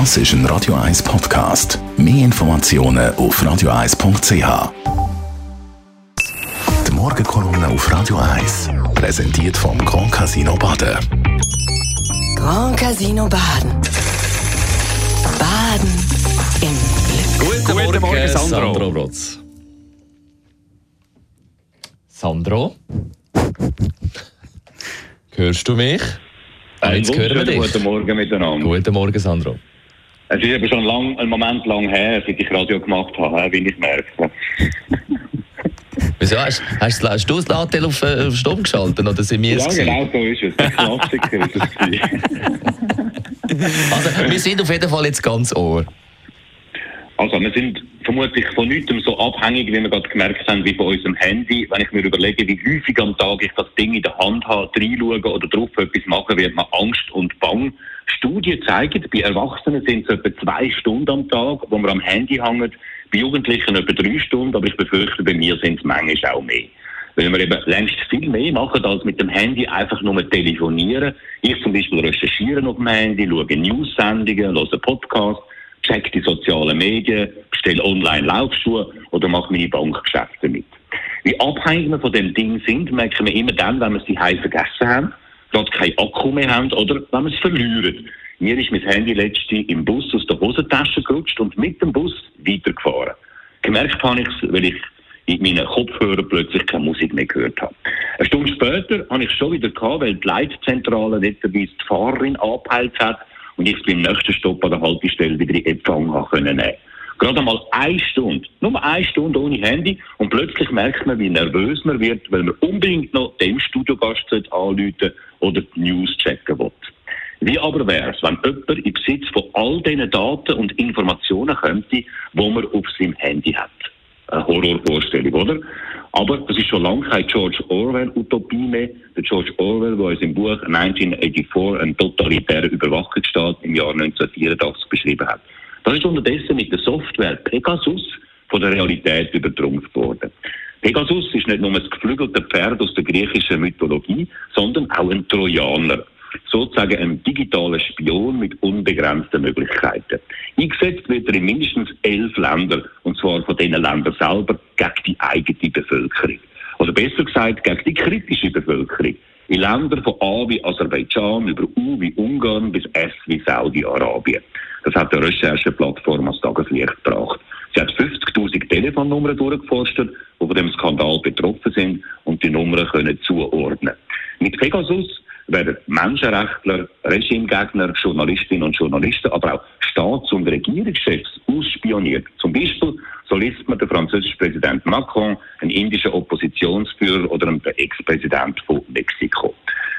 Das ist ein Radio 1 Podcast. Mehr Informationen auf radio1.ch. Die Morgenkolumne auf Radio 1 präsentiert vom Grand Casino Baden. Grand Casino Baden. Baden im Glück. Guten, Guten Morgen, Sandro. Sandro Brotz. Sandro? Hörst du mich? Einen Jetzt hören wir dich. Guten Morgen miteinander. Guten Morgen, Sandro. Es ist eben schon lang, einen Moment lang her, seit ich Radio gemacht habe, wie ich merke. Wieso hast, hast, hast du das Latte auf, äh, auf Stumm geschaltet oder sind wir Ja, genau so ist es. Der Klassiker ist es. Also, wir sind auf jeden Fall jetzt ganz ohr. Also, wir sind vermutlich von nichts so abhängig, wie wir gerade gemerkt haben, wie von unserem Handy. Wenn ich mir überlege, wie häufig am Tag ich das Ding in der Hand habe, reinschaue oder drauf etwas machen, wird man Angst und Bang. Studien zeigen, bei Erwachsenen sind es etwa zwei Stunden am Tag, wo man am Handy hängt. Bei Jugendlichen etwa drei Stunden, aber ich befürchte, bei mir sind es manchmal auch mehr. Weil wir eben längst viel mehr machen, als mit dem Handy einfach nur telefonieren. Ich zum Beispiel recherchiere auf dem Handy, schaue News-Sendungen, höre Podcasts, check die sozialen Medien, bestelle online Laufschuhe oder mache meine Bankgeschäfte mit. Wie abhängig wir von dem Ding sind, merken wir immer dann, wenn wir es daheim vergessen haben, gerade keinen Akku mehr haben oder wenn wir es verlieren. Mir ist mein Handy letztens im Bus aus der Hosentasche gerutscht und mit dem Bus weitergefahren. Gemerkt habe ich es, weil ich in meinen Kopfhörern plötzlich keine Musik mehr gehört habe. Eine Stunde später habe ich es schon wieder gehabt, weil die Leitzentrale netterweise die Fahrerin angepeilt hat und ich beim nächsten Stopp an der Haltestelle wieder in Empfang haben können nehmen. Gerade einmal eine Stunde, nur eine Stunde ohne Handy und plötzlich merkt man, wie nervös man wird, weil man unbedingt noch dem Studiogast anrufen oder die News checken will. Wie aber wäre es, wenn jemand in Besitz von all diesen Daten und Informationen könnte, die man auf seinem Handy hat? Eine Horrorvorstellung, oder? Aber das ist schon lange keine George Orwell-Utopie mehr. Der George Orwell, der uns im Buch 1984 einen totalitären Überwachungsstaat im Jahr 1984 beschrieben hat. Das ist unterdessen mit der Software Pegasus von der Realität übertrumpft worden. Pegasus ist nicht nur das geflügelte Pferd aus der griechischen Mythologie, sondern auch ein Trojaner. Sozusagen ein digitaler Spion mit unbegrenzten Möglichkeiten. Eingesetzt wird er in mindestens elf Ländern, und zwar von diesen Ländern selber, gegen die eigene Bevölkerung. Oder besser gesagt, gegen die kritische Bevölkerung. In Ländern von A wie Aserbaidschan über U wie Ungarn bis S wie Saudi-Arabien. Das hat eine Rechercheplattform als Tageslicht gebracht. Sie hat 50.000 Telefonnummern durchgeforstet, die von dem Skandal betroffen sind und die Nummern können zuordnen. Mit Pegasus werden Menschenrechtler, Regimegegner, Journalistinnen und Journalisten, aber auch Staats- und Regierungschefs ausspioniert. Zum Beispiel, so liest man den französischen Präsident Macron, einen indischen Oppositionsführer oder einen Ex-Präsident von Mexiko.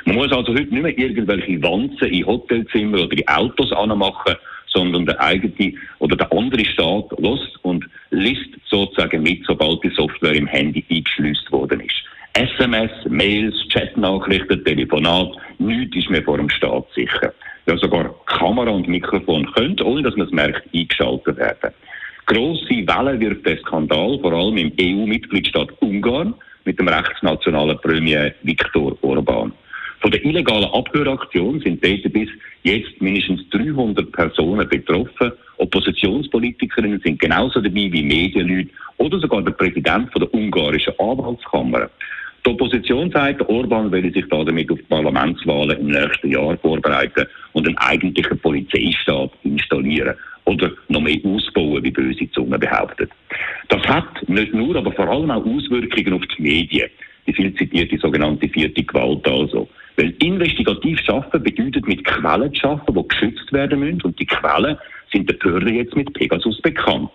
Man muss also heute nicht mehr irgendwelche Wanzen in Hotelzimmer oder in Autos anmachen, sondern der eigene oder der andere Staat lässt und liest sozusagen mit, sobald die Software im Handy eingeschleust worden ist. SMS, Mails, Chatnachrichten, Telefonat, nichts ist mehr vor dem Staat sicher. Ja, sogar Kamera und Mikrofon können, ohne dass man es merkt, eingeschaltet werden. Grosse Wellen wirft der Skandal, vor allem im EU-Mitgliedstaat Ungarn, mit dem rechtsnationalen Premier Viktor Orban. Von der illegalen Abhöraktion sind dort bis jetzt mindestens 300 Personen betroffen. Oppositionspolitikerinnen sind genauso dabei wie Medienleute oder sogar der Präsident von der ungarischen Anwaltskammer. Die Opposition sagt, Orban will sich damit auf die Parlamentswahlen im nächsten Jahr vorbereiten und einen eigentlichen Polizeistaat installieren oder noch mehr ausbauen, wie böse Zunge behauptet. Das hat nicht nur, aber vor allem auch Auswirkungen auf die Medien. Die viel zitierte sogenannte vierte Gewalt also. Weil investigativ schaffen bedeutet mit Quellen zu schaffen, die geschützt werden müssen. Und die Quellen sind der Behörde jetzt mit Pegasus bekannt.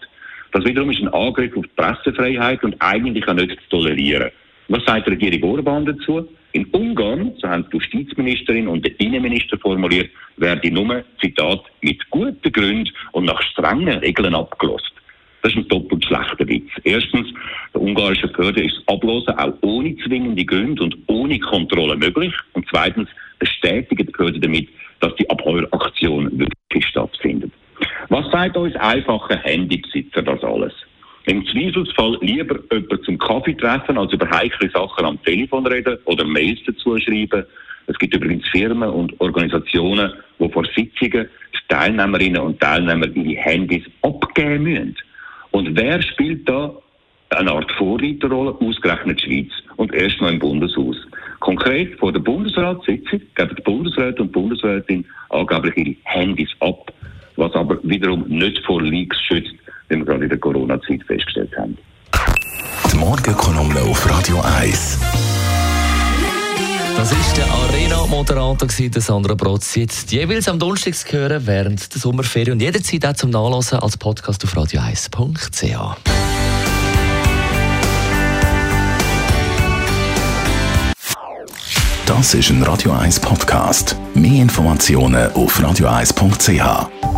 Das wiederum ist ein Angriff auf die Pressefreiheit und eigentlich auch nicht zu tolerieren. Was sagt die Regierung Orban dazu? In Ungarn, so haben die Justizministerin und der Innenminister formuliert, werde nur, Zitat, mit guten Gründen und nach strengen Regeln abgelost. Das ist ein doppelt schlechter Witz. Erstens, der ungarische Behörde ist Ablosen auch ohne zwingende Gründe und ohne Kontrolle möglich. Und zweitens bestätigt die Behörde damit, dass die Abheuraktion wirklich stattfindet. Was sagt uns einfache Handybesitzer das alles? Im Zweifelsfall lieber jemanden zum Kaffee treffen, als über heikle Sachen am Telefon reden oder Mails dazu schreiben. Es gibt übrigens Firmen und Organisationen, die vor Sitzungen die Teilnehmerinnen und Teilnehmer ihre Handys abgeben müssen. Und wer spielt da eine Art Vorreiterrolle, ausgerechnet die Schweiz und erst noch im Bundeshaus. Konkret vor der Bundesratssitzung geben die Bundesräte und Bundesrätin angeblich ihre Handys ab, was aber wiederum nicht vor Leaks schützt, wie wir gerade in der Corona-Zeit festgestellt haben. Die Morgenkolumne auf Radio 1. Das ist der Arena-Moderator, der Sandra Brotz. Jetzt jeweils am Donnerstag zu hören während der Sommerferien und jederzeit auch zum Nachlesen als Podcast auf radio1.ch. Das ist ein Radio 1 Podcast. Mehr Informationen auf radio1.ch.